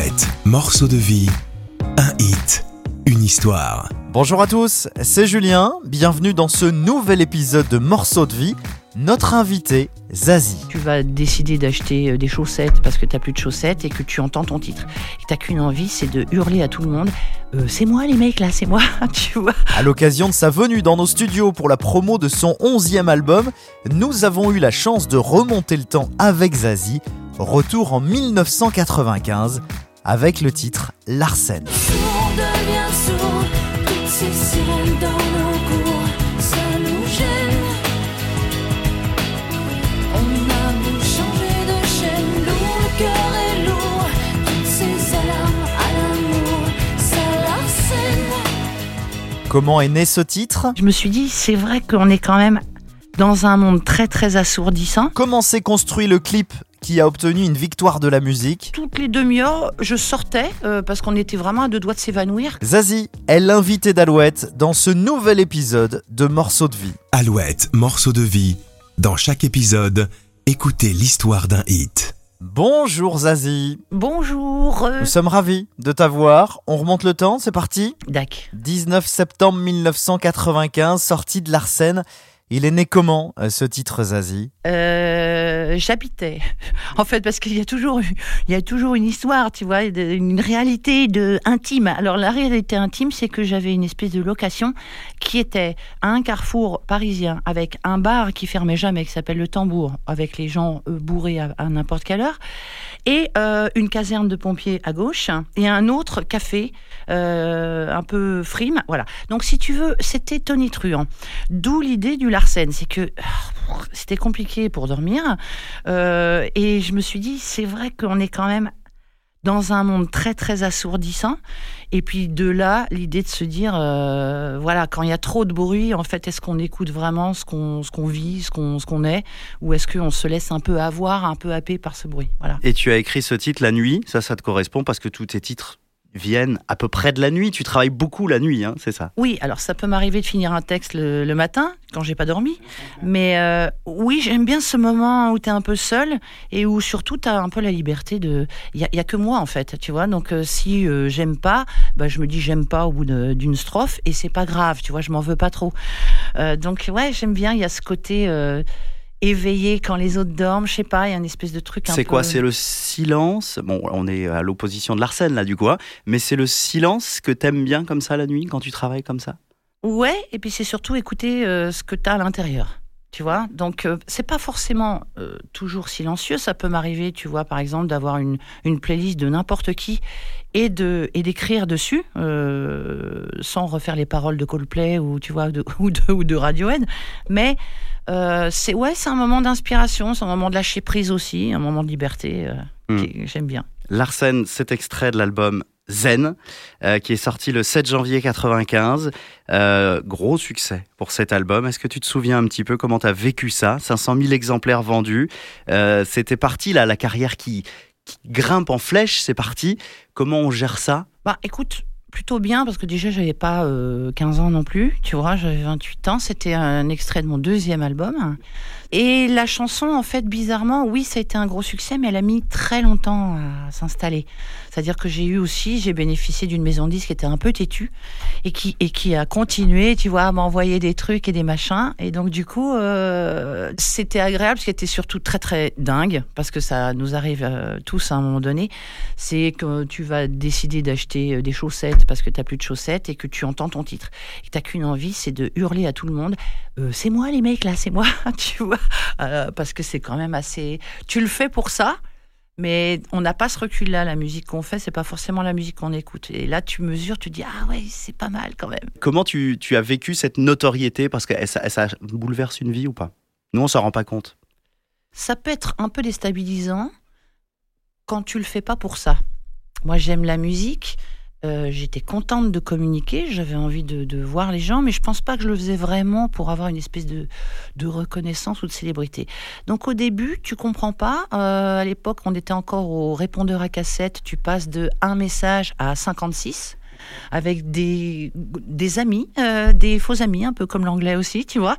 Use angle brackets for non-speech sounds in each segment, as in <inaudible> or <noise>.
Alouette, morceau de vie, un hit, une histoire. Bonjour à tous, c'est Julien, bienvenue dans ce nouvel épisode de Morceaux de vie. Notre invité, Zazie. Tu vas décider d'acheter euh, des chaussettes parce que tu plus de chaussettes et que tu entends ton titre. Et t'as qu'une envie, c'est de hurler à tout le monde euh, C'est moi les mecs là, c'est moi, <laughs> tu vois. À l'occasion de sa venue dans nos studios pour la promo de son 11e album, nous avons eu la chance de remonter le temps avec Zazie. Retour en 1995 avec le titre Larsen. Comment est né ce titre? Je me suis dit, c'est vrai qu'on est quand même dans un monde très très assourdissant. Comment s'est construit le clip qui a obtenu une victoire de la musique Toutes les demi-heures, je sortais euh, parce qu'on était vraiment à deux doigts de s'évanouir. Zazie est l'invité d'Alouette dans ce nouvel épisode de Morceaux de vie. Alouette, morceau de vie. Dans chaque épisode, écoutez l'histoire d'un hit. Bonjour Zazie, Bonjour. nous sommes ravis de t'avoir. On remonte le temps, c'est parti? Dac. 19 septembre 1995, sortie de l'Arsène. Il est né comment euh, ce titre Zazie? Euh, J'habitais. <laughs> En fait, parce qu'il y a toujours, il y a toujours une histoire, tu vois, une réalité de intime. Alors la réalité intime, c'est que j'avais une espèce de location qui était à un carrefour parisien avec un bar qui fermait jamais, qui s'appelle le Tambour, avec les gens euh, bourrés à, n'importe quelle heure, et euh, une caserne de pompiers à gauche et un autre café euh, un peu frime. Voilà. Donc si tu veux, c'était tonitruant. D'où l'idée du Larsen, c'est que euh, c'était compliqué pour dormir. Euh, et je me suis dit, c'est vrai qu'on est quand même dans un monde très très assourdissant. Et puis de là, l'idée de se dire, euh, voilà, quand il y a trop de bruit, en fait, est-ce qu'on écoute vraiment ce qu'on ce qu'on vit, ce qu'on ce qu'on est, ou est-ce qu'on se laisse un peu avoir, un peu happer par ce bruit? Voilà. Et tu as écrit ce titre la nuit, ça, ça te correspond parce que tous tes titres viennent à peu près de la nuit. Tu travailles beaucoup la nuit, hein, c'est ça? Oui, alors ça peut m'arriver de finir un texte le, matin, quand j'ai pas dormi. Mais euh, oui, j'aime bien ce moment où tu es un peu seul et où surtout tu as un peu la liberté de. Il y, a que moi en fait, tu vois. Donc euh, si euh, j'aime pas, bah, je me dis j'aime pas au bout d'une strophe et c'est pas grave, tu vois, je m'en veux pas trop. Donc ouais, j'aime bien, il y a ce côté. Éveillé quand les autres dorment, je sais pas, il y a une espèce de truc C'est quoi? peu- C'est le silence? Bon, on est à l'opposition de l'Arsène là, du coup, hein, mais c'est le silence que t'aimes bien comme ça la nuit quand tu travailles comme ça? Ouais, et puis c'est surtout écouter euh, ce que tu as à l'intérieur. Tu vois, donc euh, c'est pas forcément euh, toujours silencieux. Ça peut m'arriver, tu vois, par exemple, d'avoir une, une playlist de n'importe qui et de et d'écrire dessus euh, sans refaire les paroles de Coldplay ou tu vois de, <laughs> ou de ou de Radiohead. Mais c'est ouais, c'est un moment d'inspiration, c'est un moment de lâcher prise aussi, un moment de liberté. Hmm. J'aime bien. L'Arsène, cet extrait de l'album Zen, euh, qui est sorti le 7 janvier 95. Euh, gros succès pour cet album. Est-ce que tu te souviens un petit peu comment tu as vécu ça? 500 000 exemplaires vendus. Euh, C'était parti, là, la carrière qui, qui grimpe en flèche, c'est parti. Comment on gère ça? Bah écoute, plutôt bien parce que déjà j'avais pas euh, 15 ans non plus, tu vois, j'avais 28 ans, c'était un extrait de mon deuxième album. Et la chanson, en fait, bizarrement, oui, ça a été un gros succès, mais elle a mis très longtemps à s'installer. C'est-à-dire que j'ai eu aussi, j'ai bénéficié d'une maison de disques qui était un peu têtue et qui, et qui a continué, tu vois, à m'envoyer des trucs et des machins. Et donc, du coup, euh, c'était agréable, ce qui était surtout très, très dingue, parce que ça nous arrive euh, tous à un moment donné. C'est que tu vas décider d'acheter euh, des chaussettes parce que tu plus de chaussettes et que tu entends ton titre. Et tu qu'une envie, c'est de hurler à tout le monde euh, c'est moi les mecs là, c'est moi, <laughs> tu vois, Euh, parce que c'est quand même assez. Tu le fais pour ça, mais on n'a pas ce recul-là. La musique qu'on fait, c'est pas forcément la musique qu'on écoute. Et là, tu mesures, tu dis ah ouais, c'est pas mal quand même. Comment tu, tu as vécu cette notoriété? Parce que ça, ça bouleverse une vie ou pas? Nous, on s'en rend pas compte. Ça peut être un peu déstabilisant quand tu le fais pas pour ça. Moi, j'aime la musique. Euh, J'étais contente de communiquer, j'avais envie de, de voir les gens, mais je pense pas que je le faisais vraiment pour avoir une espèce de, de reconnaissance ou de célébrité. Donc au début, tu comprends pas. Euh, à l'époque, on était encore au répondeur à cassette. Tu passes de un message à 56 avec des, des amis, euh, des faux amis, un peu comme l'anglais aussi, tu vois.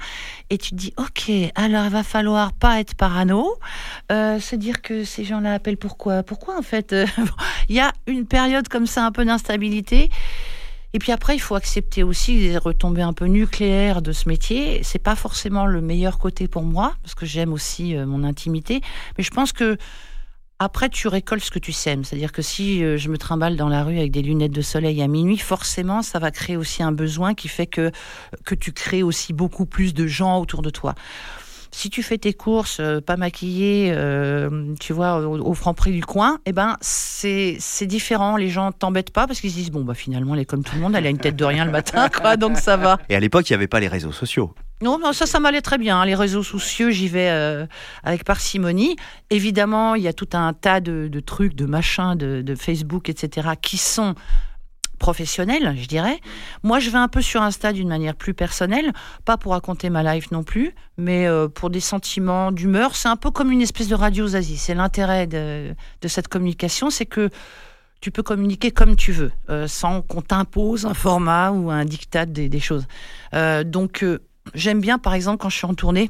Et tu te dis, ok, alors il va falloir pas être parano, euh, se dire que ces gens-là appellent pourquoi? Pourquoi en fait? <laughs> Il y a une période comme ça, un peu d'instabilité. Et puis après, il faut accepter aussi les retombées un peu nucléaires de ce métier. C'est pas forcément le meilleur côté pour moi, parce que j'aime aussi euh, mon intimité. Mais je pense que après, tu récoltes ce que tu sèmes. C'est-à-dire que si euh, je me trimballe dans la rue avec des lunettes de soleil à minuit, forcément, ça va créer aussi un besoin qui fait que, que tu crées aussi beaucoup plus de gens autour de toi. Si tu fais tes courses euh, pas maquillée, euh, tu vois, au, au franc prix du coin, eh ben c'est différent. Les gens t'embêtent pas parce qu'ils se disent bon bah finalement elle est comme tout le monde, elle a une tête de rien le matin, quoi, donc ça va. Et à l'époque, il n'y avait pas les réseaux sociaux. Non, ça, ça m'allait très bien. hein. Les réseaux sociaux, j'y vais euh, avec parcimonie. Évidemment, il y a tout un tas de, trucs, de machins, de, Facebook, etc., qui sont professionnels, je dirais. Moi, je vais un peu sur Insta d'une manière plus personnelle, pas pour raconter ma life non plus, mais euh, pour des sentiments d'humeur. C'est un peu comme une espèce de radio Zazie. C'est l'intérêt de, cette communication, c'est que tu peux communiquer comme tu veux, euh, sans qu'on t'impose un format ou un diktat des, des choses. Donc, j'aime bien, par exemple, quand je suis en tournée,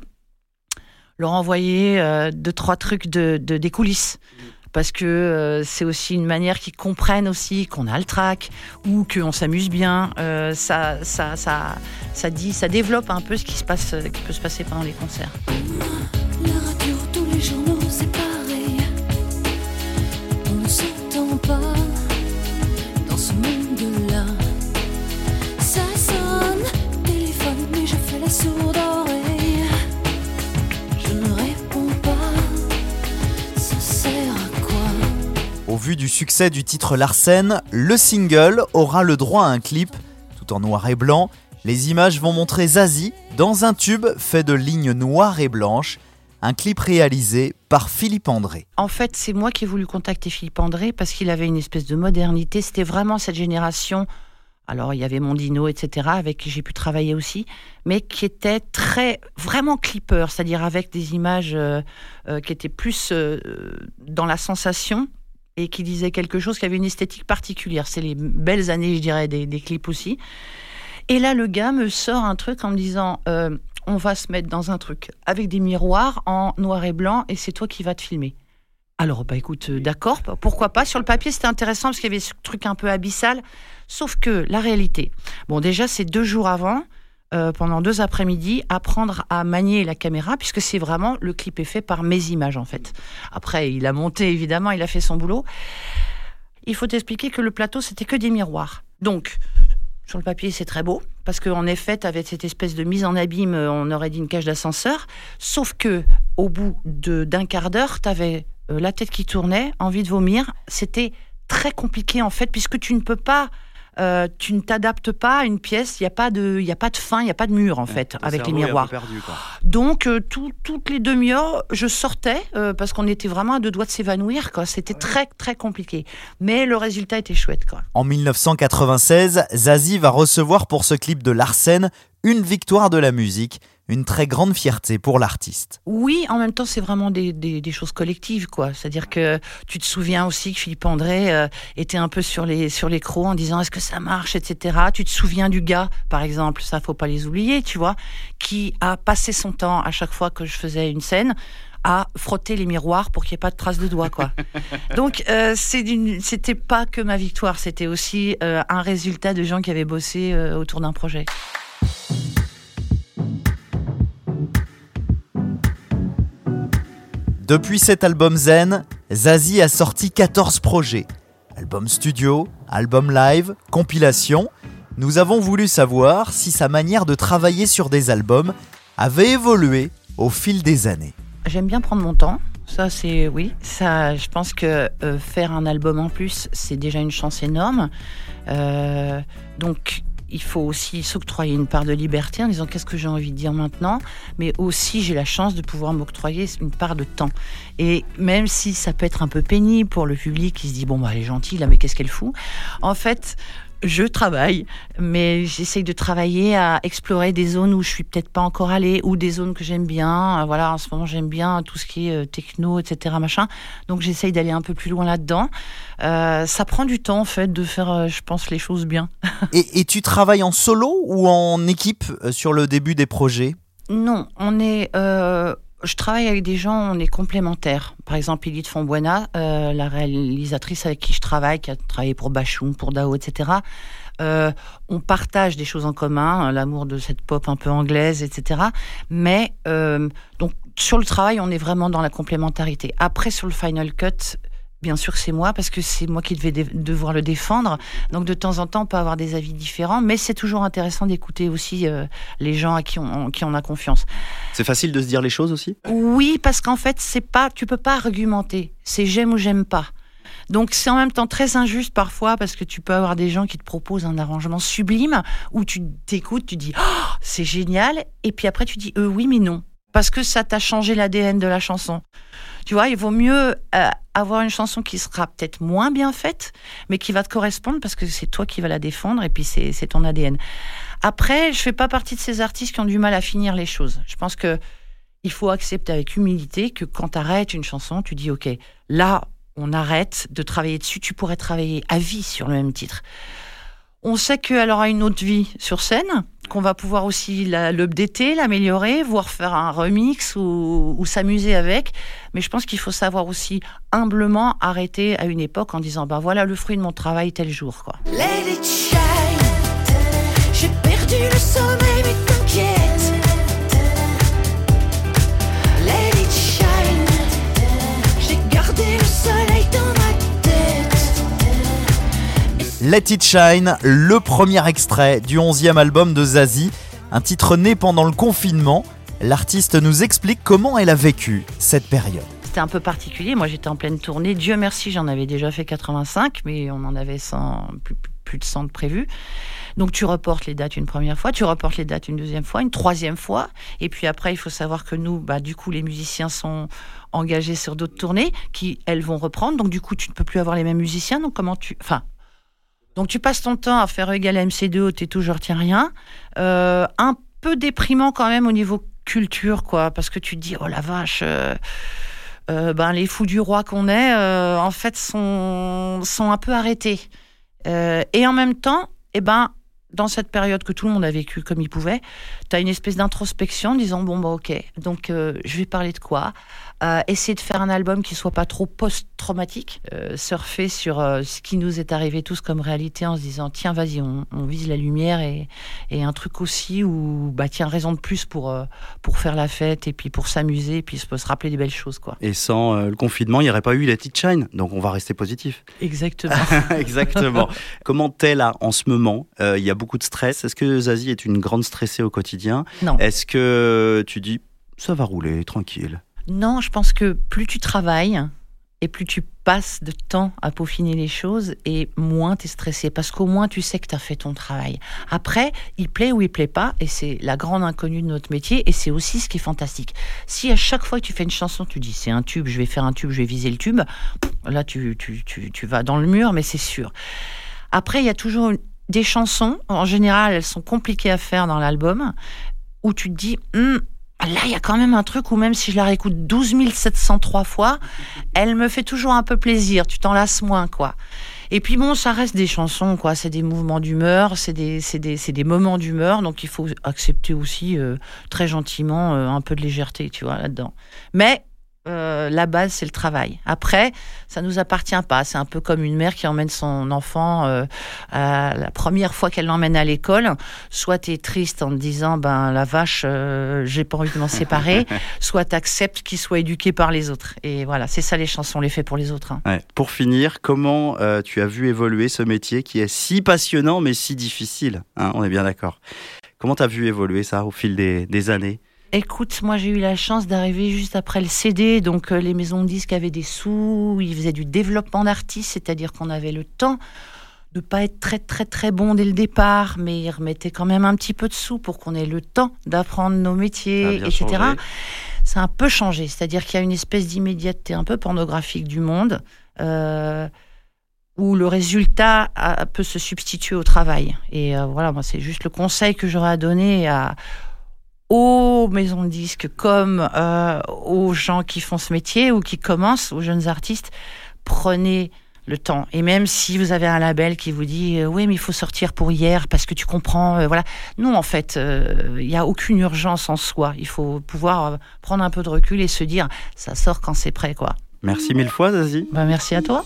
leur envoyer euh, deux, trois trucs de, de- des coulisses. Parce que euh, c'est aussi une manière qu'ils comprennent aussi qu'on a le track ou qu'on s'amuse bien. Euh, ça, ça, ça, ça dit, ça développe un peu ce qui se passe, qui peut se passer pendant les concerts. Au vu du succès du titre Larsen, le single aura le droit à un clip, tout en noir et blanc. Les images vont montrer Zazie dans un tube fait de lignes noires et blanches, un clip réalisé par Philippe André. En fait, c'est moi qui ai voulu contacter Philippe André parce qu'il avait une espèce de modernité. C'était vraiment cette génération. Alors, il y avait Mondino, etc., avec qui j'ai pu travailler aussi, mais qui était très, vraiment clipper, c'est-à-dire avec des images euh, euh, qui étaient plus euh, dans la sensation et qui disaient quelque chose qui avait une esthétique particulière. C'est les belles années, je dirais, des, des clips aussi. Et là, le gars me sort un truc en me disant euh, on va se mettre dans un truc avec des miroirs en noir et blanc et c'est toi qui vas te filmer. Alors, bah écoute, euh, d'accord, pourquoi pas. Sur le papier, c'était intéressant parce qu'il y avait ce truc un peu abyssal. Sauf que la réalité, bon, déjà, c'est deux jours avant, euh, pendant deux après-midi, apprendre à manier la caméra, puisque c'est vraiment le clip est fait par mes images, en fait. Après, il a monté, évidemment, il a fait son boulot. Il faut t'expliquer que le plateau, c'était que des miroirs. Donc, sur le papier, c'est très beau, parce qu'en effet, avec cette espèce de mise en abîme, euh, on aurait dit une cage d'ascenseur. Sauf que, au bout d'un quart d'heure, tu avais la tête qui tournait, envie de vomir. C'était très compliqué, en fait, puisque tu ne peux pas. Euh, tu ne t'adaptes pas à une pièce, il n'y a, pas de- il y a pas de fin, il n'y a pas de mur, en fait, avec les miroirs. perdu, quoi. Donc, euh, tout- toutes les demi-heures, je sortais euh, parce qu'on était vraiment à deux doigts de s'évanouir. C'était très, très compliqué. Mais le résultat était chouette. Quoi. En 1996, Zazie va recevoir pour ce clip de Larsen une victoire de la musique, une très grande fierté pour l'artiste. Oui, en même temps, c'est vraiment des, des- des choses collectives. quoi. C'est-à-dire que tu te souviens aussi que Philippe André euh, était un peu sur les, sur les crocs en disant est-ce que ça marche, etc. Tu te souviens du gars, par exemple, ça faut pas les oublier, tu vois, qui a passé son temps à chaque fois que je faisais une scène à frotter les miroirs pour qu'il n'y ait pas de traces de doigts, quoi. <laughs> Donc, euh, c'était pas que ma victoire, c'était aussi euh, un résultat de gens qui avaient bossé euh, autour d'un projet. Depuis cet album Zen, Zazie a sorti 14 projets. Album studio, album live, compilation. Nous avons voulu savoir si sa manière de travailler sur des albums avait évolué au fil des années. J'aime bien prendre mon temps. Ça, c'est oui. Ça, je pense que euh, faire un album en plus, c'est déjà une chance énorme. Euh, donc, il faut aussi s'octroyer une part de liberté en disant qu'est-ce que j'ai envie de dire maintenant, mais aussi j'ai la chance de pouvoir m'octroyer une part de temps. Et même si ça peut être un peu pénible pour le public qui se dit bon bah elle est gentille là, mais qu'est-ce qu'elle fout? En fait, je travaille, mais j'essaye de travailler à explorer des zones où je suis peut-être pas encore allée, ou des zones que j'aime bien. Euh, Voilà, en ce moment j'aime bien tout ce qui est euh, techno, etc. Machin. Donc j'essaye d'aller un peu plus loin là-dedans. Euh, ça prend du temps en fait de faire, je pense, les choses bien. <laughs> Et, et tu travailles en solo ou en équipe sur le début des projets? Non, on est. euh, je travaille avec des gens, on est complémentaires. Par exemple, Edith Fonbuena, euh, la réalisatrice avec qui je travaille, qui a travaillé pour Bachoum, pour Dao, etc. Euh, on partage des choses en commun, hein, l'amour de cette pop un peu anglaise, etc. Mais euh, donc sur le travail, on est vraiment dans la complémentarité. Après, sur le final cut, bien sûr c'est moi parce que c'est moi qui devais devoir le défendre. Donc de temps en temps, on peut avoir des avis différents, mais c'est toujours intéressant d'écouter aussi euh, les gens à qui on, en qui on a confiance. C'est facile de se dire les choses aussi? Oui, parce qu'en fait, c'est pas, tu peux pas argumenter. C'est j'aime ou j'aime pas. Donc c'est en même temps très injuste parfois parce que tu peux avoir des gens qui te proposent un arrangement sublime où tu t'écoutes, tu dis oh, c'est génial et puis après tu dis euh, oui mais non parce que ça t'a changé l'ADN de la chanson. Tu vois, il vaut mieux euh, avoir une chanson qui sera peut-être moins bien faite mais qui va te correspondre parce que c'est toi qui vas la défendre et puis c'est ton ADN. Après, je fais pas partie de ces artistes qui ont du mal à finir les choses. Je pense que il faut accepter avec humilité que quand tu arrêtes une chanson, tu dis OK, là on arrête de travailler dessus, tu pourrais travailler à vie sur le même titre. On sait qu'elle aura une autre vie sur scène, qu'on va pouvoir aussi l'updater, l'améliorer, voire faire un remix ou, s'amuser avec. Mais je pense qu'il faut savoir aussi humblement arrêter à une époque en disant bah voilà le fruit de mon travail tel jour quoi. J'ai perdu le sommeil, mais t'inquiète. Let It Shine, le premier extrait du 11e album de Zazie, un titre né pendant le confinement. L'artiste nous explique comment elle a vécu cette période. C'était un peu particulier. Moi, j'étais en pleine tournée. Dieu merci, j'en avais déjà fait 85, mais on en avait 100, plus, de 100 de prévus. Donc, tu reportes les dates une première fois, tu reportes les dates une deuxième fois, une troisième fois. Et puis après, il faut savoir que nous, bah, du coup, les musiciens sont engagés sur d'autres tournées qui, elles, vont reprendre. Donc, du coup, tu ne peux plus avoir les mêmes musiciens. Donc, comment tu. Enfin. Donc, tu passes ton temps à faire égal à MC2, t'es tout, je retiens rien. Euh, un peu déprimant quand même au niveau culture, quoi, parce que tu te dis, oh la vache. euh, euh, ben, les fous du roi qu'on est, en fait, sont, sont un peu arrêtés. Et en même temps, eh ben, dans cette période que tout le monde a vécu comme il pouvait, tu as une espèce d'introspection disant bon, bah, ok, donc je vais parler de quoi? Euh, Essayer de faire un album qui soit pas trop post-traumatique, euh, surfer sur euh, ce qui nous est arrivé tous comme réalité en se disant tiens, vas-y, on, on vise la lumière et, et un truc aussi où, bah, tiens, raison de plus pour, euh, pour faire la fête et puis pour s'amuser et puis se, se rappeler des belles choses, quoi. Et sans le confinement, il n'y aurait pas eu Let It Shine. Donc on va rester positif. Exactement. <laughs> Exactement. Comment t'es là en ce moment? Il y a beaucoup de stress. Est-ce que Zazie est une grande stressée au quotidien? Non. Est-ce que tu dis ça va rouler, tranquille? Non, je pense que plus tu travailles et plus tu passes de temps à peaufiner les choses et moins tu es stressé parce qu'au moins tu sais que tu as fait ton travail. Après, il plaît ou il plaît pas et c'est la grande inconnue de notre métier et c'est aussi ce qui est fantastique. Si à chaque fois que tu fais une chanson, tu dis c'est un tube, je vais faire un tube, je vais viser le tube, là tu, tu, tu, tu vas dans le mur, mais c'est sûr. Après, il y a toujours des chansons, en général, elles sont compliquées à faire dans l'album, où tu te dis, Hum, là, il y a quand même un truc où même si je la réécoute 12 703 fois, elle me fait toujours un peu plaisir. Tu t'en lasses moins, quoi. Et puis bon, ça reste des chansons, quoi. C'est des mouvements d'humeur, c'est des, des, des moments d'humeur, donc il faut accepter aussi euh, très gentiment euh, un peu de légèreté, tu vois, là-dedans. Mais euh, la base, c'est le travail. Après, ça nous appartient pas. C'est un peu comme une mère qui emmène son enfant euh, à la première fois qu'elle l'emmène à l'école. Soit tu es triste en te disant, ben la vache, euh, j'ai pas envie de m'en séparer. <laughs> soit tu acceptes qu'il soit éduqué par les autres. Et voilà, c'est ça les chansons, on les fait pour les autres. hein. Ouais. Pour finir, comment tu as vu évoluer ce métier qui est si passionnant mais si difficile hein, On est bien d'accord. Comment tu as vu évoluer ça au fil des, des années? Écoute, moi j'ai eu la chance d'arriver juste après le CD, donc euh, les maisons de disques avaient des sous, ils faisaient du développement d'artistes, c'est-à-dire qu'on avait le temps de pas être très très très bon dès le départ, mais ils remettaient quand même un petit peu de sous pour qu'on ait le temps d'apprendre nos Ça a métiers, etc. changé. C'est un peu changé, c'est-à-dire qu'il y a une espèce d'immédiateté un peu pornographique du monde. euh, où le résultat a- peut se substituer au travail. Et euh, voilà, moi, c'est juste le conseil que j'aurais à donner à, aux maisons de disques comme euh, aux gens qui font ce métier ou qui commencent, aux jeunes artistes. Prenez le temps. Et même si vous avez un label qui vous dit euh, oui mais il faut sortir pour hier parce que tu comprends, euh, voilà. Non en fait, euh, il n'y a aucune urgence en soi. Il faut pouvoir prendre un peu de recul et se dire ça sort quand c'est prêt quoi. Merci mille fois, Zazie. Bah, merci à toi.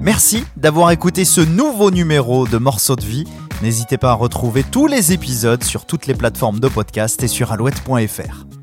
Merci d'avoir écouté ce nouveau numéro de Morceaux de vie. N'hésitez pas à retrouver tous les épisodes sur toutes les plateformes de podcast et sur alouette.fr.